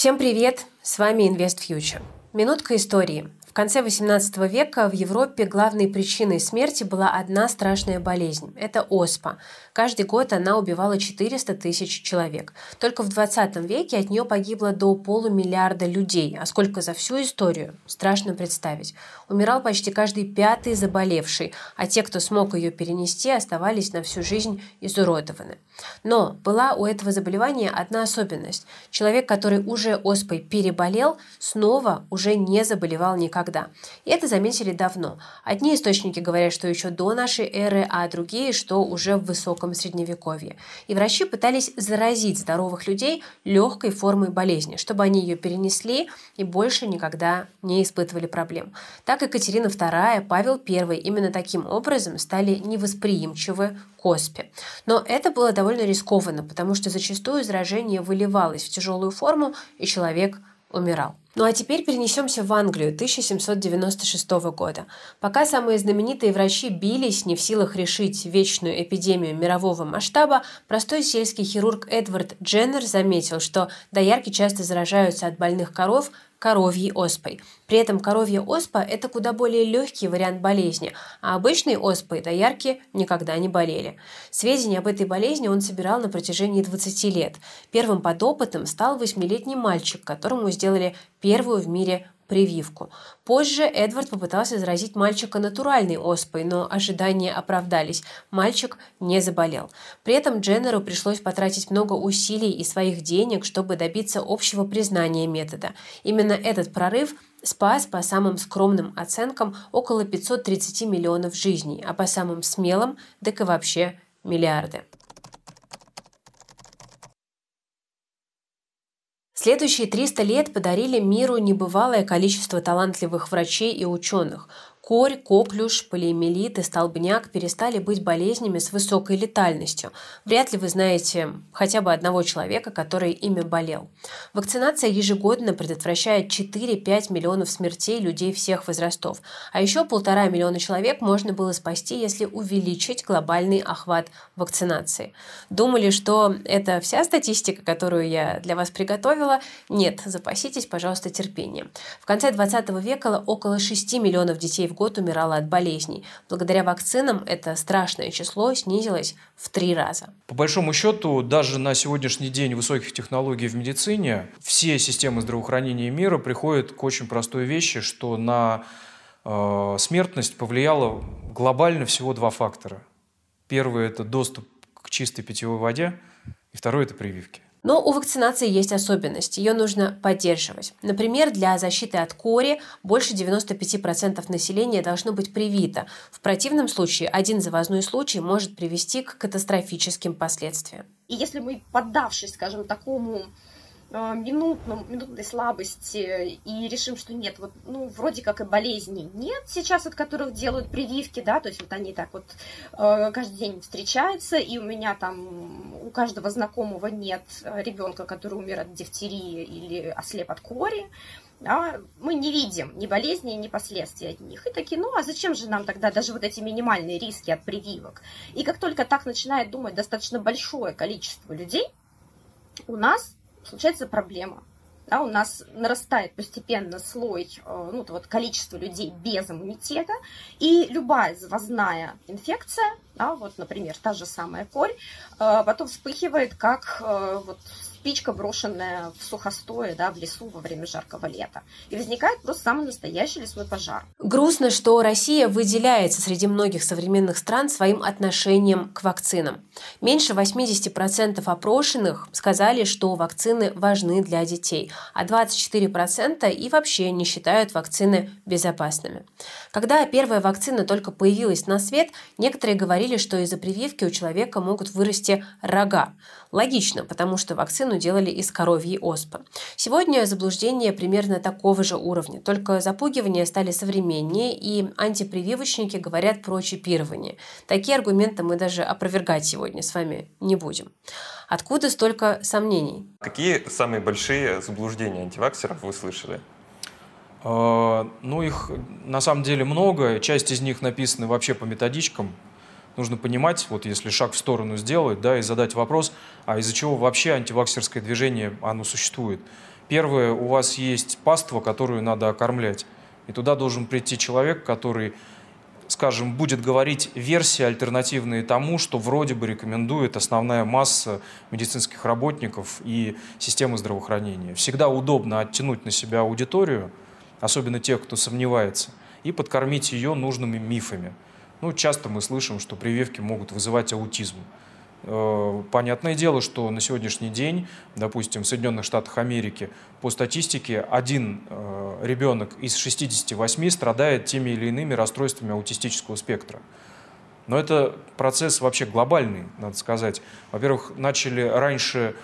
Всем привет! С вами Invest Future. Минутка истории. В конце XVIII века в Европе главной причиной смерти была одна страшная болезнь – это оспа. Каждый год она убивала 400 тысяч человек. Только в XX веке от нее погибло до полумиллиарда людей, а сколько за всю историю – страшно представить. Умирал почти каждый пятый заболевший, а те, кто смог ее перенести, оставались на всю жизнь изуродованы. Но была у этого заболевания одна особенность. Человек, который уже оспой переболел, снова уже не заболевал никогда. И это заметили давно. Одни источники говорят, что еще до нашей эры, а другие, что уже в высоком средневековье. И врачи пытались заразить здоровых людей легкой формой болезни, чтобы они ее перенесли и больше никогда не испытывали проблем. Так Екатерина II, Павел I именно таким образом стали невосприимчивы к оспе. Но это было довольно рискованно, потому что зачастую заражение выливалось в тяжелую форму, и человек умирал. Ну а теперь перенесемся в Англию 1796 года. Пока самые знаменитые врачи бились, не в силах решить вечную эпидемию мирового масштаба, простой сельский хирург Эдвард Дженнер заметил, что доярки часто заражаются от больных коров, коровьей оспой. При этом коровья оспа – это куда более легкий вариант болезни, а обычной оспой доярки никогда не болели. Сведения об этой болезни он собирал на протяжении 20 лет. Первым подопытным стал восьмилетний мальчик, которому сделали первую в мире прививку. Позже Эдвард попытался заразить мальчика натуральной оспой, но ожидания оправдались. Мальчик не заболел. При этом Дженнеру пришлось потратить много усилий и своих денег, чтобы добиться общего признания метода. Именно этот прорыв спас по самым скромным оценкам около 530 миллионов жизней, а по самым смелым – так и вообще миллиарды. Следующие 300 лет подарили миру небывалое количество талантливых врачей и ученых. Корь, коклюш, полиэмилит и столбняк перестали быть болезнями с высокой летальностью. Вряд ли вы знаете хотя бы одного человека, который ими болел. Вакцинация ежегодно предотвращает 4-5 миллионов смертей людей всех возрастов. А еще полтора миллиона человек можно было спасти, если увеличить глобальный охват вакцинации. Думали, что это вся статистика, которую я для вас приготовила? Нет, запаситесь, пожалуйста, терпением. В конце 20 века около 6 миллионов детей в год умирало от болезней. Благодаря вакцинам это страшное число снизилось в три раза. По большому счету, даже на сегодняшний день высоких технологий в медицине все системы здравоохранения мира приходят к очень простой вещи, что на э, смертность повлияло глобально всего два фактора. Первый – это доступ к чистой питьевой воде, и второй – это прививки. Но у вакцинации есть особенность, ее нужно поддерживать. Например, для защиты от кори больше 95% населения должно быть привито. В противном случае один завозной случай может привести к катастрофическим последствиям. И если мы, поддавшись, скажем, такому минутном, минутной слабости и решим, что нет, вот, ну, вроде как и болезней нет сейчас, от которых делают прививки, да, то есть вот они так вот э, каждый день встречаются, и у меня там, у каждого знакомого нет ребенка, который умер от дифтерии или ослеп от кори, да, мы не видим ни болезни, ни последствий от них. И такие, ну а зачем же нам тогда даже вот эти минимальные риски от прививок? И как только так начинает думать достаточно большое количество людей, у нас случается проблема. Да, у нас нарастает постепенно слой, э, ну, вот количество людей без иммунитета, и любая завозная инфекция, да, вот, например, та же самая корь, э, потом вспыхивает как э, вот спичка, брошенная в сухостое, да, в лесу во время жаркого лета. И возникает просто самый настоящий лесной пожар. Грустно, что Россия выделяется среди многих современных стран своим отношением к вакцинам. Меньше 80% опрошенных сказали, что вакцины важны для детей, а 24% и вообще не считают вакцины безопасными. Когда первая вакцина только появилась на свет, некоторые говорили, что из-за прививки у человека могут вырасти рога. Логично, потому что вакцину делали из коровьей оспы. Сегодня заблуждения примерно такого же уровня, только запугивания стали современнее, и антипрививочники говорят про чипирование. Такие аргументы мы даже опровергать сегодня с вами не будем. Откуда столько сомнений? Какие самые большие заблуждения антиваксеров вы слышали? А, ну, их на самом деле много. Часть из них написаны вообще по методичкам, нужно понимать, вот если шаг в сторону сделать, да, и задать вопрос, а из-за чего вообще антиваксерское движение, оно существует. Первое, у вас есть паства, которую надо окормлять. И туда должен прийти человек, который, скажем, будет говорить версии альтернативные тому, что вроде бы рекомендует основная масса медицинских работников и системы здравоохранения. Всегда удобно оттянуть на себя аудиторию, особенно тех, кто сомневается, и подкормить ее нужными мифами. Ну, часто мы слышим, что прививки могут вызывать аутизм. Э, понятное дело, что на сегодняшний день, допустим, в Соединенных Штатах Америки, по статистике, один э, ребенок из 68 страдает теми или иными расстройствами аутистического спектра. Но это процесс вообще глобальный, надо сказать. Во-первых, начали раньше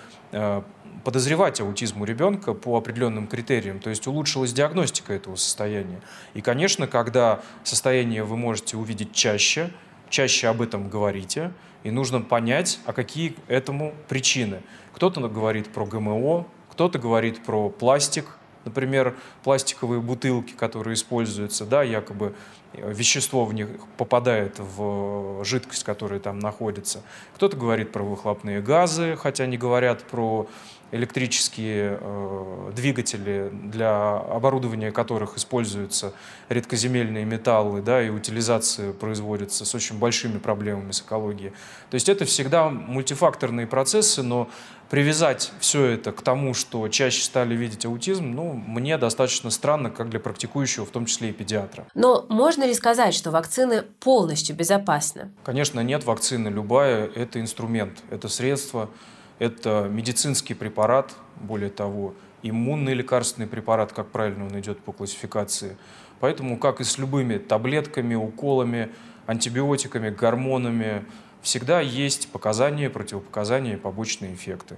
подозревать аутизм у ребенка по определенным критериям, то есть улучшилась диагностика этого состояния. И, конечно, когда состояние вы можете увидеть чаще, чаще об этом говорите, и нужно понять, а какие этому причины. Кто-то говорит про ГМО, кто-то говорит про пластик, например, пластиковые бутылки, которые используются, да, якобы э, вещество в них попадает в жидкость, которая там находится. Кто-то говорит про выхлопные газы, хотя не говорят про электрические э, двигатели, для оборудования которых используются редкоземельные металлы, да, и утилизация производится с очень большими проблемами с экологией. То есть это всегда мультифакторные процессы, но привязать все это к тому, что чаще стали видеть аутизм, ну, мне достаточно странно, как для практикующего, в том числе и педиатра. Но можно ли сказать, что вакцины полностью безопасны? Конечно, нет, вакцины любая – это инструмент, это средство, это медицинский препарат, более того, иммунный лекарственный препарат, как правильно он идет по классификации. Поэтому, как и с любыми таблетками, уколами, антибиотиками, гормонами, всегда есть показания, противопоказания и побочные эффекты.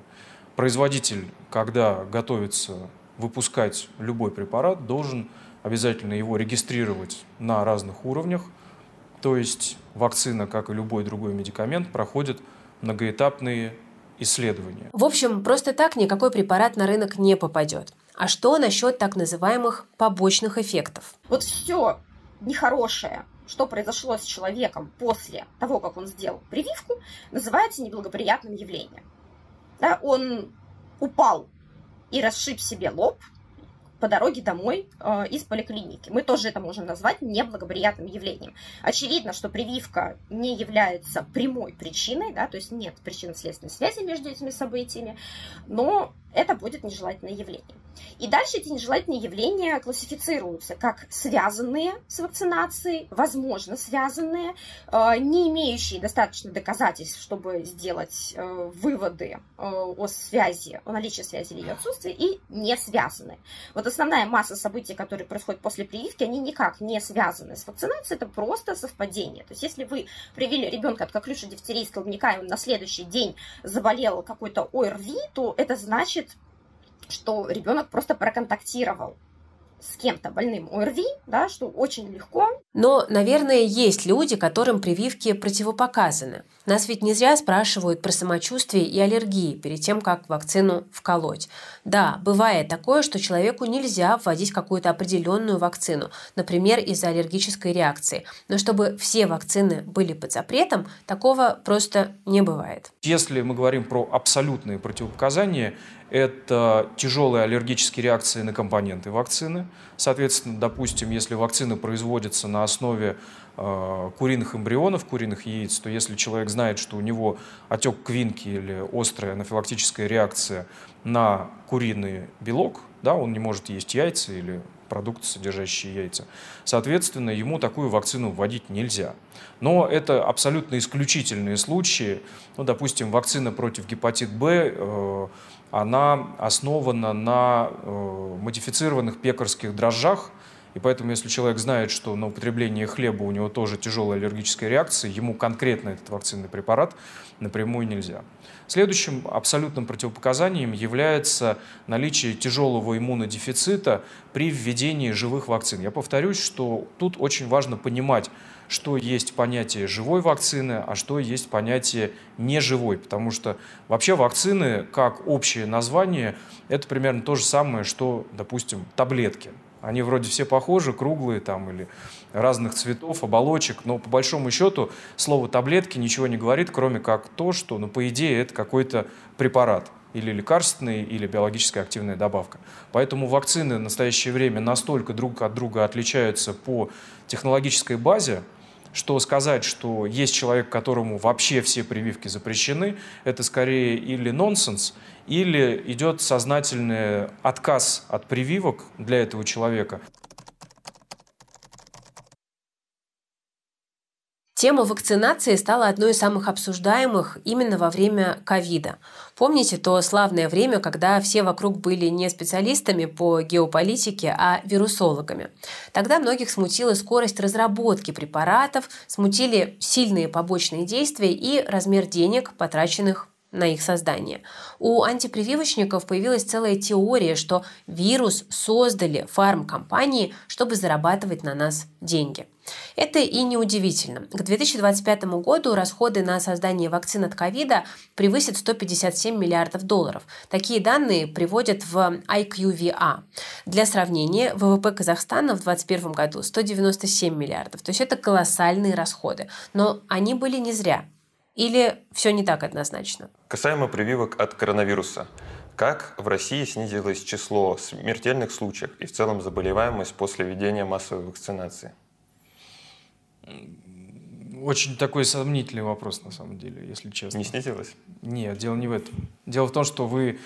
Производитель, когда готовится выпускать любой препарат, должен обязательно его регистрировать на разных уровнях. То есть вакцина, как и любой другой медикамент, проходит многоэтапные исследования. В общем, просто так никакой препарат на рынок не попадет. А что насчет так называемых побочных эффектов? Вот все нехорошее, что произошло с человеком после того, как он сделал прививку, называется неблагоприятным явлением. Да, он упал и расшиб себе лоб, по дороге домой э, из поликлиники. Мы тоже это можем назвать неблагоприятным явлением. Очевидно, что прививка не является прямой причиной, да, то есть нет причинно-следственной связи между этими событиями, но это будет нежелательное явление. И дальше эти нежелательные явления классифицируются как связанные с вакцинацией, возможно связанные, э, не имеющие достаточно доказательств, чтобы сделать э, выводы э, о связи, о наличии связи или ее отсутствии, и не связанные. Вот основная масса событий, которые происходят после прививки, они никак не связаны с вакцинацией, это просто совпадение. То есть если вы привили ребенка от коклюша, дифтерии, столбняка, и он на следующий день заболел какой-то ОРВИ, то это значит, что ребенок просто проконтактировал с кем-то больным ОРВИ, да, что очень легко. Но, наверное, есть люди, которым прививки противопоказаны. Нас ведь не зря спрашивают про самочувствие и аллергии перед тем, как вакцину вколоть. Да, бывает такое, что человеку нельзя вводить какую-то определенную вакцину, например, из-за аллергической реакции. Но чтобы все вакцины были под запретом, такого просто не бывает. Если мы говорим про абсолютные противопоказания, это тяжелые аллергические реакции на компоненты вакцины. Соответственно, допустим, если вакцина производится на основе э, куриных эмбрионов, куриных яиц, то если человек знает, что у него отек квинки или острая анафилактическая реакция на куриный белок, да, он не может есть яйца или продукты, содержащие яйца. Соответственно, ему такую вакцину вводить нельзя. Но это абсолютно исключительные случаи. Ну, допустим, вакцина против гепатит Б э, она основана на э, модифицированных пекарских дрожжах, и поэтому, если человек знает, что на употребление хлеба у него тоже тяжелая аллергическая реакция, ему конкретно этот вакцинный препарат напрямую нельзя. Следующим абсолютным противопоказанием является наличие тяжелого иммунодефицита при введении живых вакцин. Я повторюсь, что тут очень важно понимать, что есть понятие живой вакцины, а что есть понятие неживой. Потому что вообще вакцины, как общее название, это примерно то же самое, что, допустим, таблетки. Они вроде все похожи, круглые там или разных цветов, оболочек, но по большому счету слово таблетки ничего не говорит, кроме как то, что, ну, по идее, это какой-то препарат. или лекарственный, или биологически активная добавка. Поэтому вакцины в настоящее время настолько друг от друга отличаются по технологической базе, что сказать, что есть человек, которому вообще все прививки запрещены, это скорее или нонсенс, или идет сознательный отказ от прививок для этого человека. Тема вакцинации стала одной из самых обсуждаемых именно во время ковида. Помните то славное время, когда все вокруг были не специалистами по геополитике, а вирусологами? Тогда многих смутила скорость разработки препаратов, смутили сильные побочные действия и размер денег, потраченных на их создание. У антипрививочников появилась целая теория, что вирус создали фармкомпании, чтобы зарабатывать на нас деньги. Это и неудивительно. К 2025 году расходы на создание вакцин от ковида превысят 157 миллиардов долларов. Такие данные приводят в IQVA. Для сравнения, ВВП Казахстана в 2021 году 197 миллиардов. То есть это колоссальные расходы. Но они были не зря. Или все не так однозначно? Касаемо прививок от коронавируса. Как в России снизилось число смертельных случаев и в целом заболеваемость после введения массовой вакцинации? Очень такой сомнительный вопрос, на самом деле, если честно. Не снизилось? Нет, дело не в этом. Дело в том, что вы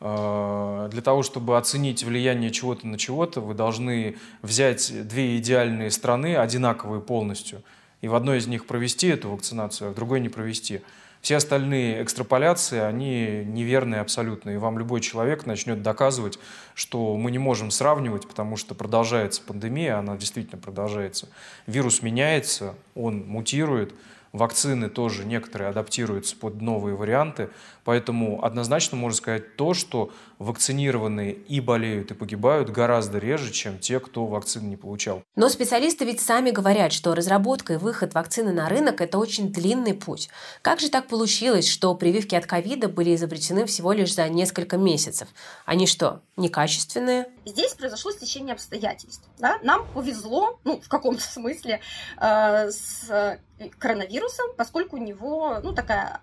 э, для того, чтобы оценить влияние чего-то на чего-то, вы должны взять две идеальные страны, одинаковые полностью – и в одной из них провести эту вакцинацию, а в другой не провести. Все остальные экстраполяции, они неверные абсолютно. И вам любой человек начнет доказывать, что мы не можем сравнивать, потому что продолжается пандемия, она действительно продолжается. Вирус меняется, он мутирует, Вакцины тоже некоторые адаптируются под новые варианты, поэтому однозначно можно сказать то, что вакцинированные и болеют, и погибают гораздо реже, чем те, кто вакцины не получал. Но специалисты ведь сами говорят, что разработка и выход вакцины на рынок – это очень длинный путь. Как же так получилось, что прививки от ковида были изобретены всего лишь за несколько месяцев? Они что, некачественные? Здесь произошло стечение обстоятельств. Да? Нам повезло, ну, в каком-то смысле, э, с коронавирусом, поскольку у него ну, такая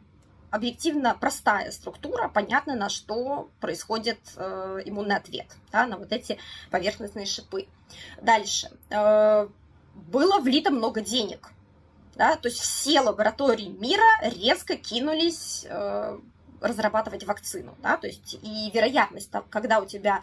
объективно простая структура, понятно, на что происходит э, иммунный ответ, да, на вот эти поверхностные шипы. Дальше. Э, было влито много денег. Да, то есть все лаборатории мира резко кинулись э, разрабатывать вакцину, да, то есть и вероятность, там, когда у тебя,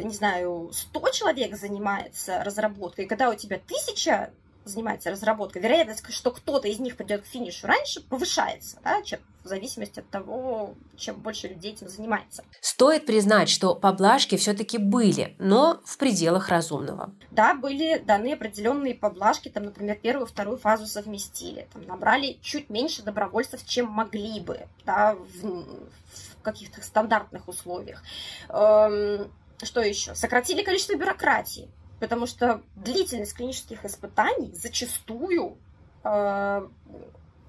не знаю, 100 человек занимается разработкой, когда у тебя тысяча занимается разработкой, вероятность, что кто-то из них придет к финишу раньше, повышается, да, чем в зависимости от того, чем больше людей этим занимается. Стоит признать, что поблажки все-таки были, но в пределах разумного. Да, были даны определенные поблажки, там, например, первую, вторую фазу совместили, там, набрали чуть меньше добровольцев, чем могли бы, да, в, в каких-то стандартных условиях. Эм, что еще? Сократили количество бюрократии потому что длительность клинических испытаний зачастую э,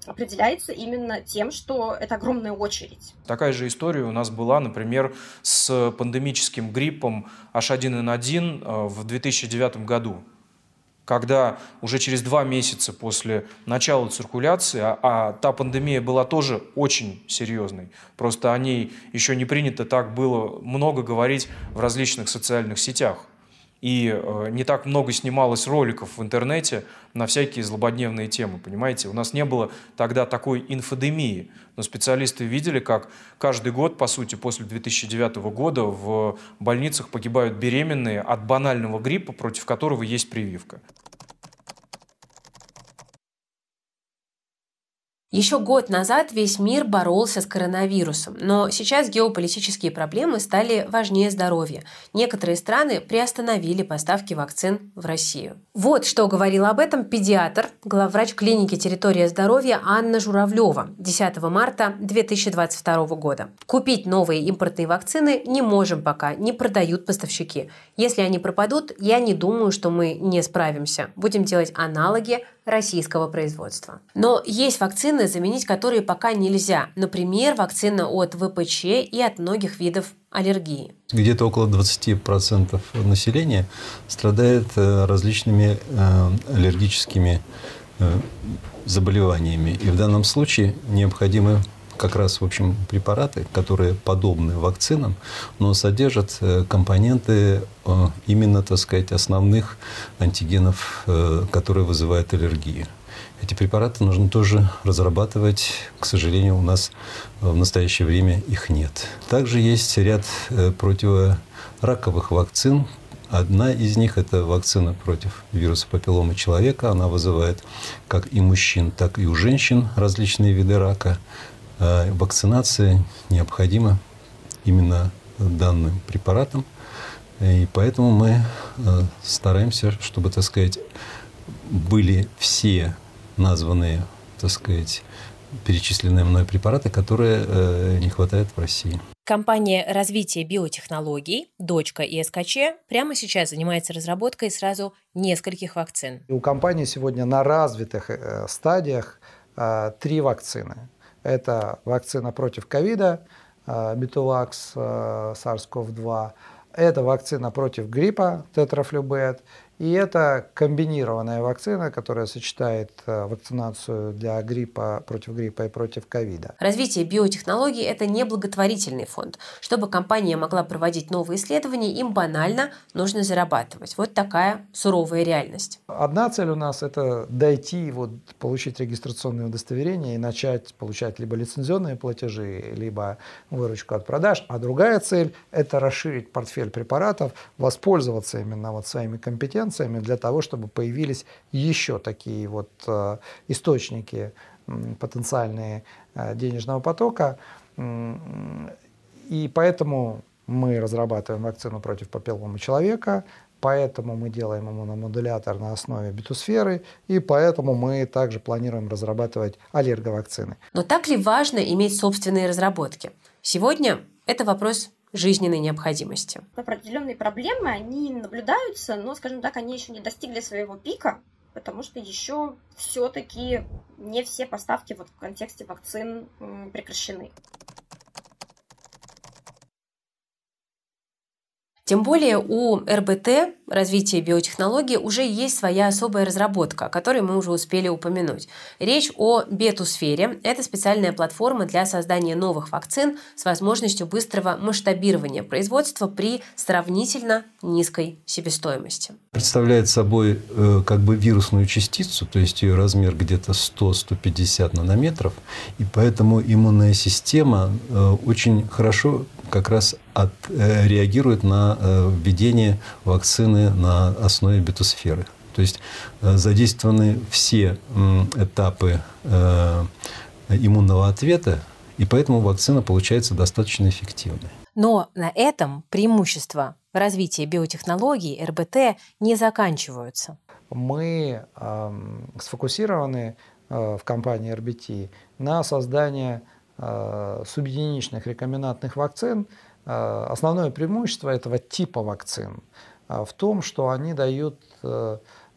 определяется именно тем, что это огромная очередь. Такая же история у нас была, например, с пандемическим гриппом H1N1 э, в 2009 году когда уже через два месяца после начала циркуляции, а, а та пандемия была тоже очень серьезной, просто о ней еще не принято так было много говорить в различных социальных сетях и э, не так много снималось роликов в интернете на всякие злободневные темы, понимаете? У нас не было тогда такой инфодемии, но специалисты видели, как каждый год, по сути, после 2009 года в больницах погибают беременные от банального гриппа, против которого есть прививка. Еще год назад весь мир боролся с коронавирусом, но сейчас геополитические проблемы стали важнее здоровья. Некоторые страны приостановили поставки вакцин в Россию. Вот что говорила об этом педиатр, главврач клиники «Территория здоровья» Анна Журавлева 10 марта 2022 года. Купить новые импортные вакцины не можем пока, не продают поставщики. Если они пропадут, я не думаю, что мы не справимся. Будем делать аналоги российского производства. Но есть вакцины, заменить которые пока нельзя. Например, вакцина от ВПЧ и от многих видов аллергии. Где-то около 20% населения страдает э, различными э, аллергическими э, заболеваниями. И в данном случае необходимы как раз, в общем, препараты, которые подобны вакцинам, но содержат компоненты именно, так сказать, основных антигенов, которые вызывают аллергию. Эти препараты нужно тоже разрабатывать. К сожалению, у нас в настоящее время их нет. Также есть ряд противораковых вакцин, Одна из них – это вакцина против вируса папилломы человека. Она вызывает как и мужчин, так и у женщин различные виды рака. А вакцинация необходима именно данным препаратом. И поэтому мы э, стараемся, чтобы, так сказать, были все названные, так сказать, перечисленные мной препараты, которые э, не хватает в России. Компания развития биотехнологий, дочка ИСКЧ, прямо сейчас занимается разработкой сразу нескольких вакцин. У компании сегодня на развитых э, стадиях э, три вакцины. Это вакцина против ковида, Битувакс, SARS-CoV-2, это вакцина против гриппа, тетрафлюбет, и это комбинированная вакцина, которая сочетает э, вакцинацию для гриппа, против гриппа и против ковида. Развитие биотехнологий – это не благотворительный фонд. Чтобы компания могла проводить новые исследования, им банально нужно зарабатывать. Вот такая суровая реальность. Одна цель у нас – это дойти, вот, получить регистрационное удостоверение и начать получать либо лицензионные платежи, либо выручку от продаж. А другая цель – это расширить портфель препаратов, воспользоваться именно вот своими компетенциями компетенциями для того, чтобы появились еще такие вот э, источники потенциальные э, денежного потока. И поэтому мы разрабатываем вакцину против папилломы человека, поэтому мы делаем иммуномодулятор на основе бетусферы, и поэтому мы также планируем разрабатывать аллерговакцины. Но так ли важно иметь собственные разработки? Сегодня это вопрос жизненной необходимости. Определенные проблемы, они наблюдаются, но, скажем так, они еще не достигли своего пика, потому что еще все-таки не все поставки вот в контексте вакцин прекращены. Тем более у РБТ, развития биотехнологий, уже есть своя особая разработка, о которой мы уже успели упомянуть. Речь о бетусфере. Это специальная платформа для создания новых вакцин с возможностью быстрого масштабирования производства при сравнительно низкой себестоимости. Представляет собой э, как бы вирусную частицу, то есть ее размер где-то 100-150 нанометров, и поэтому иммунная система э, очень хорошо как раз от, э, реагирует на э, введение вакцины на основе бетусферы. То есть э, задействованы все этапы иммунного ответа, и поэтому вакцина получается достаточно эффективной. Но на этом преимущества развития биотехнологий РБТ не заканчиваются. Мы э, сфокусированы э, в компании RBT на создании Э, субъединичных рекомбинантных вакцин, основное преимущество этого типа вакцин э, в том, что они дают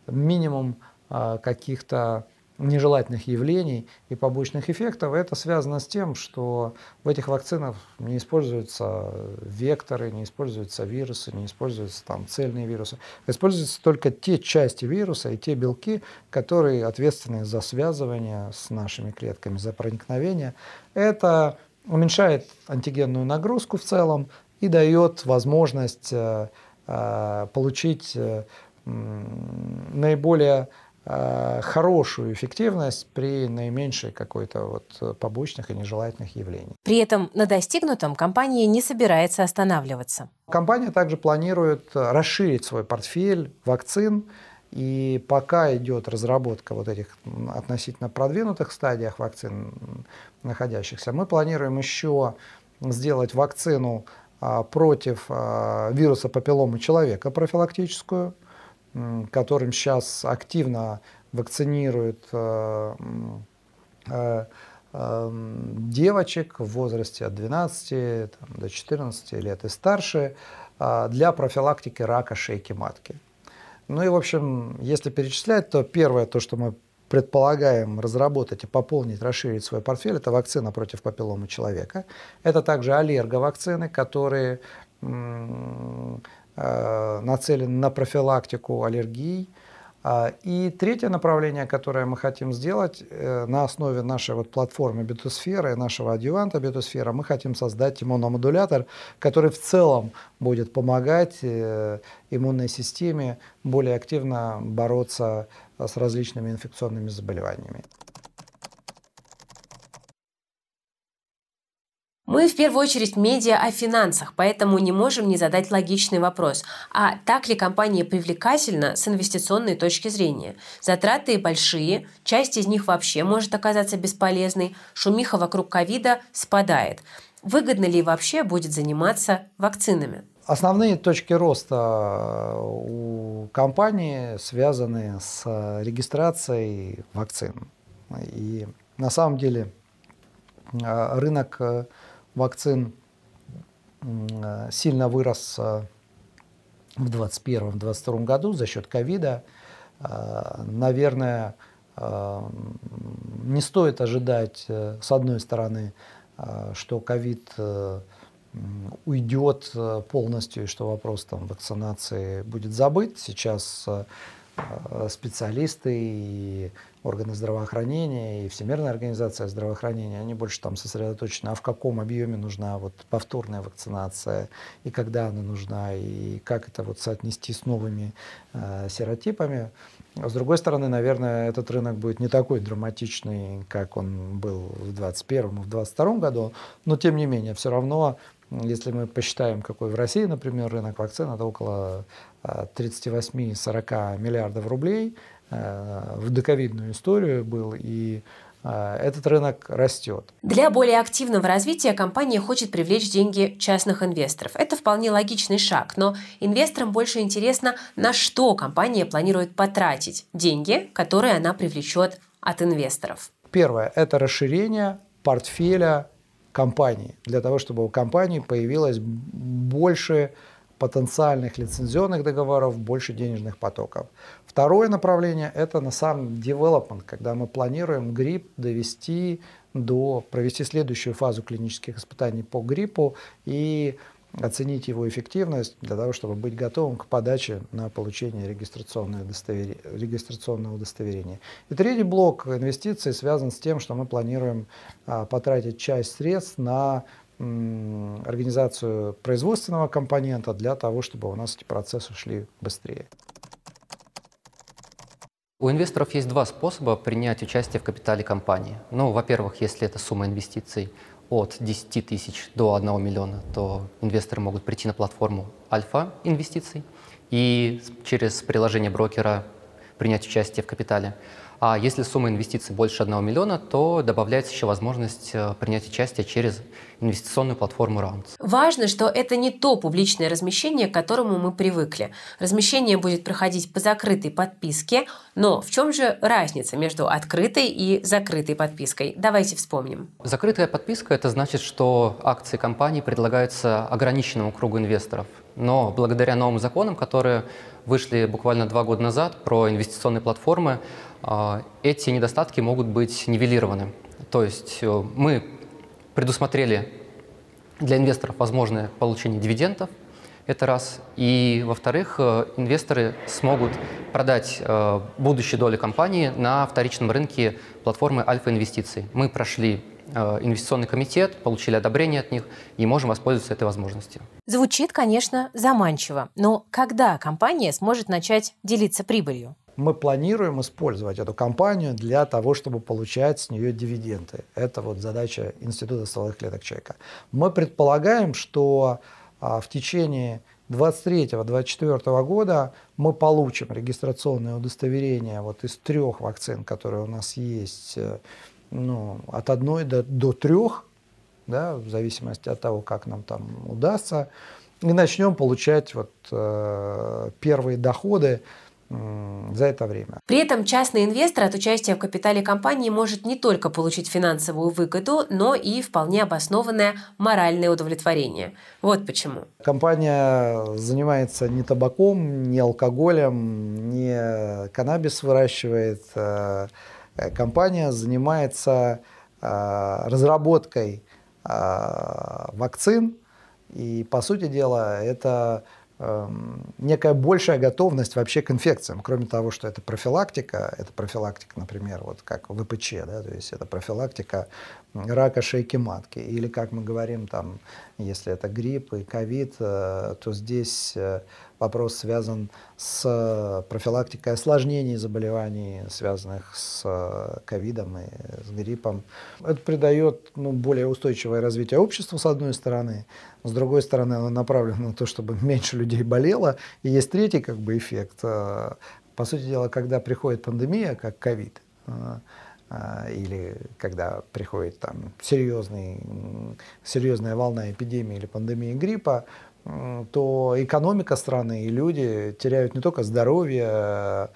минимум каких-то нежелательных явлений и побочных эффектов. Это связано с тем, что в этих вакцинах не используются векторы, не используются вирусы, не используются там цельные вирусы. Используются только те части вируса и те белки, которые ответственны за связывание с нашими клетками, за проникновение. Это уменьшает антигенную нагрузку в целом и дает возможность э, э, получить э, наиболее хорошую эффективность при наименьшей какой-то вот побочных и нежелательных явлений. При этом на достигнутом компания не собирается останавливаться. Компания также планирует расширить свой портфель вакцин, и пока идет разработка вот этих относительно продвинутых стадиях вакцин находящихся, мы планируем еще сделать вакцину а, против а, вируса папилломы человека профилактическую – которым сейчас активно вакцинируют эм, девочек в возрасте от 12 там, до 14 лет и старше для профилактики рака шейки матки. Ну и, в общем, если перечислять, то первое, то, что мы предполагаем разработать и пополнить, расширить свой портфель, это вакцина против папилломы человека. Это также аллерговакцины, которые Э, нацелен на профилактику аллергий, и третье направление, которое мы хотим сделать э, на основе нашей вот платформы Бетусфера и нашего адъюванта Бетусфера, мы хотим создать иммуномодулятор, который в целом будет помогать э, иммунной системе более активно бороться с различными инфекционными заболеваниями. Мы в первую очередь медиа о финансах, поэтому не можем не задать логичный вопрос. А так ли компания привлекательна с инвестиционной точки зрения? Затраты большие, часть из них вообще может оказаться бесполезной, шумиха вокруг ковида спадает. Выгодно ли вообще будет заниматься вакцинами? Основные точки роста у компании связаны с регистрацией вакцин. И на самом деле а, рынок э, вакцин сильно вырос э, в 2021-2022 году за счет ковида. Э, наверное, э, не стоит ожидать, с одной стороны, что ковид уйдет полностью и что вопрос там, вакцинации будет забыт. Сейчас специалисты и органы здравоохранения и Всемирная организация здравоохранения, они больше там сосредоточены, а в каком объеме нужна вот повторная вакцинация, и когда она нужна, и как это вот соотнести с новыми э, серотипами. С другой стороны, наверное, этот рынок будет не такой драматичный, как он был в 2021 и в 2022 году, но тем не менее, все равно если мы посчитаем, какой в России, например, рынок вакцин, это около 38-40 э, миллиардов рублей – в доковидную историю был, и э, этот рынок растет. Для более активного развития компания хочет привлечь деньги частных инвесторов. Это вполне логичный шаг, но инвесторам больше интересно, на что компания планирует потратить деньги, которые она привлечет от инвесторов. Первое – это расширение портфеля компании, для того, чтобы у компании появилось больше потенциальных лицензионных договоров, больше денежных потоков. Второе направление – это на самом development, когда мы планируем грипп довести до, провести следующую фазу клинических испытаний по гриппу и оценить его эффективность для того, чтобы быть готовым к подаче на получение регистрационного удостоверения. Регистрационного удостоверения. И третий блок инвестиций связан с тем, что мы планируем а, потратить часть средств на организацию производственного компонента для того, чтобы у нас эти процессы шли быстрее. У инвесторов есть два способа принять участие в капитале компании. Ну, во-первых, если это сумма инвестиций от 10 тысяч до 1 миллиона, то инвесторы могут прийти на платформу Альфа инвестиций и через приложение брокера принять участие в капитале. А если сумма инвестиций больше 1 миллиона, то добавляется еще возможность э, принять участие через инвестиционную платформу Rounds. Важно, что это не то публичное размещение, к которому мы привыкли. Размещение будет проходить по закрытой подписке, но в чем же разница между открытой и закрытой подпиской? Давайте вспомним. Закрытая подписка – это значит, что акции компании предлагаются ограниченному кругу инвесторов. Но благодаря новым законам, которые вышли буквально два года назад про инвестиционные платформы, эти недостатки могут быть нивелированы. То есть э, мы предусмотрели для инвесторов возможное получение дивидендов, это раз. И, во-вторых, э, инвесторы смогут продать э, будущие доли компании на вторичном рынке платформы Альфа Инвестиций. Мы прошли инвестиционный комитет, получили одобрение от них и можем воспользоваться этой возможностью. Звучит, конечно, заманчиво, но когда компания сможет начать делиться прибылью? Мы планируем использовать эту компанию для того, чтобы получать с нее дивиденды. Это вот задача Института стволовых клеток человека. Мы предполагаем, что а, в течение 2023-2024 года мы получим регистрационное удостоверение вот из трех вакцин, которые у нас есть, э, ну, от одной до, до трех, да, в зависимости от того, как нам там удастся, и начнем получать вот, э, первые доходы за это время. При этом частный инвестор от участия в капитале компании может не только получить финансовую выгоду, но и вполне обоснованное моральное удовлетворение. Вот почему. Компания занимается не табаком, не алкоголем, не каннабис выращивает. Э, компания занимается э, разработкой э, вакцин. И, по сути дела, это некая большая готовность вообще к инфекциям, кроме того, что это профилактика, это профилактика, например, вот как ВПЧ, да, то есть это профилактика рака шейки матки, или как мы говорим там, если это грипп и ковид, э, то здесь э, вопрос связан с профилактикой осложнений заболеваний, связанных с э, ковидом и с гриппом. Это придает ну, более устойчивое развитие общества, с одной стороны, с другой стороны, оно направлено на то, чтобы меньше людей болело. И есть третий как бы, эффект. Э, по сути дела, когда приходит пандемия, как ковид, э, э, или когда приходит там серьезный, серьезная волна эпидемии или пандемии гриппа, то экономика страны и люди теряют не только здоровье,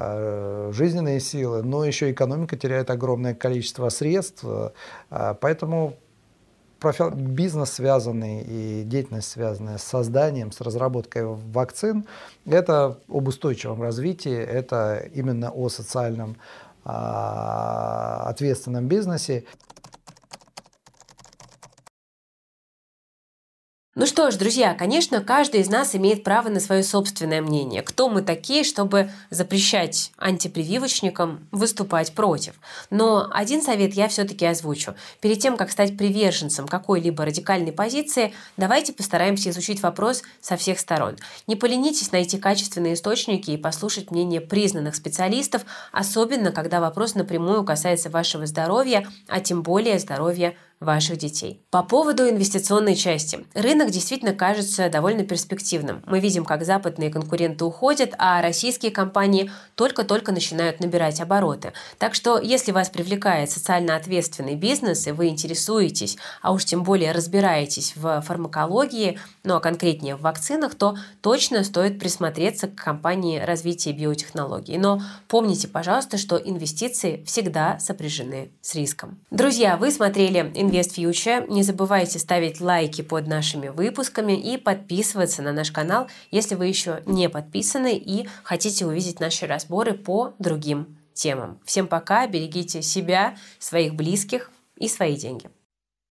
жизненные силы, но еще экономика теряет огромное количество средств. Поэтому бизнес, связанный и деятельность, связанная с созданием, с разработкой вакцин, это об устойчивом развитии, это именно о социальном а, ответственном бизнесе. Ну что ж, друзья, конечно, каждый из нас имеет право на свое собственное мнение. Кто мы такие, чтобы запрещать антипрививочникам выступать против? Но один совет я все-таки озвучу. Перед тем, как стать приверженцем какой-либо радикальной позиции, давайте постараемся изучить вопрос со всех сторон. Не поленитесь найти качественные источники и послушать мнение признанных специалистов, особенно когда вопрос напрямую касается вашего здоровья, а тем более здоровья ваших детей. По поводу инвестиционной части. Рынок действительно кажется довольно перспективным. Мы видим, как западные конкуренты уходят, а российские компании только-только начинают набирать обороты. Так что, если вас привлекает социально ответственный бизнес, и вы интересуетесь, а уж тем более разбираетесь в фармакологии, ну а конкретнее в вакцинах, то точно стоит присмотреться к компании развития биотехнологий. Но помните, пожалуйста, что инвестиции всегда сопряжены с риском. Друзья, вы смотрели Invest Future. Не забывайте ставить лайки под нашими выпусками и подписываться на наш канал, если вы еще не подписаны и хотите увидеть наши разборы по другим темам. Всем пока, берегите себя, своих близких и свои деньги.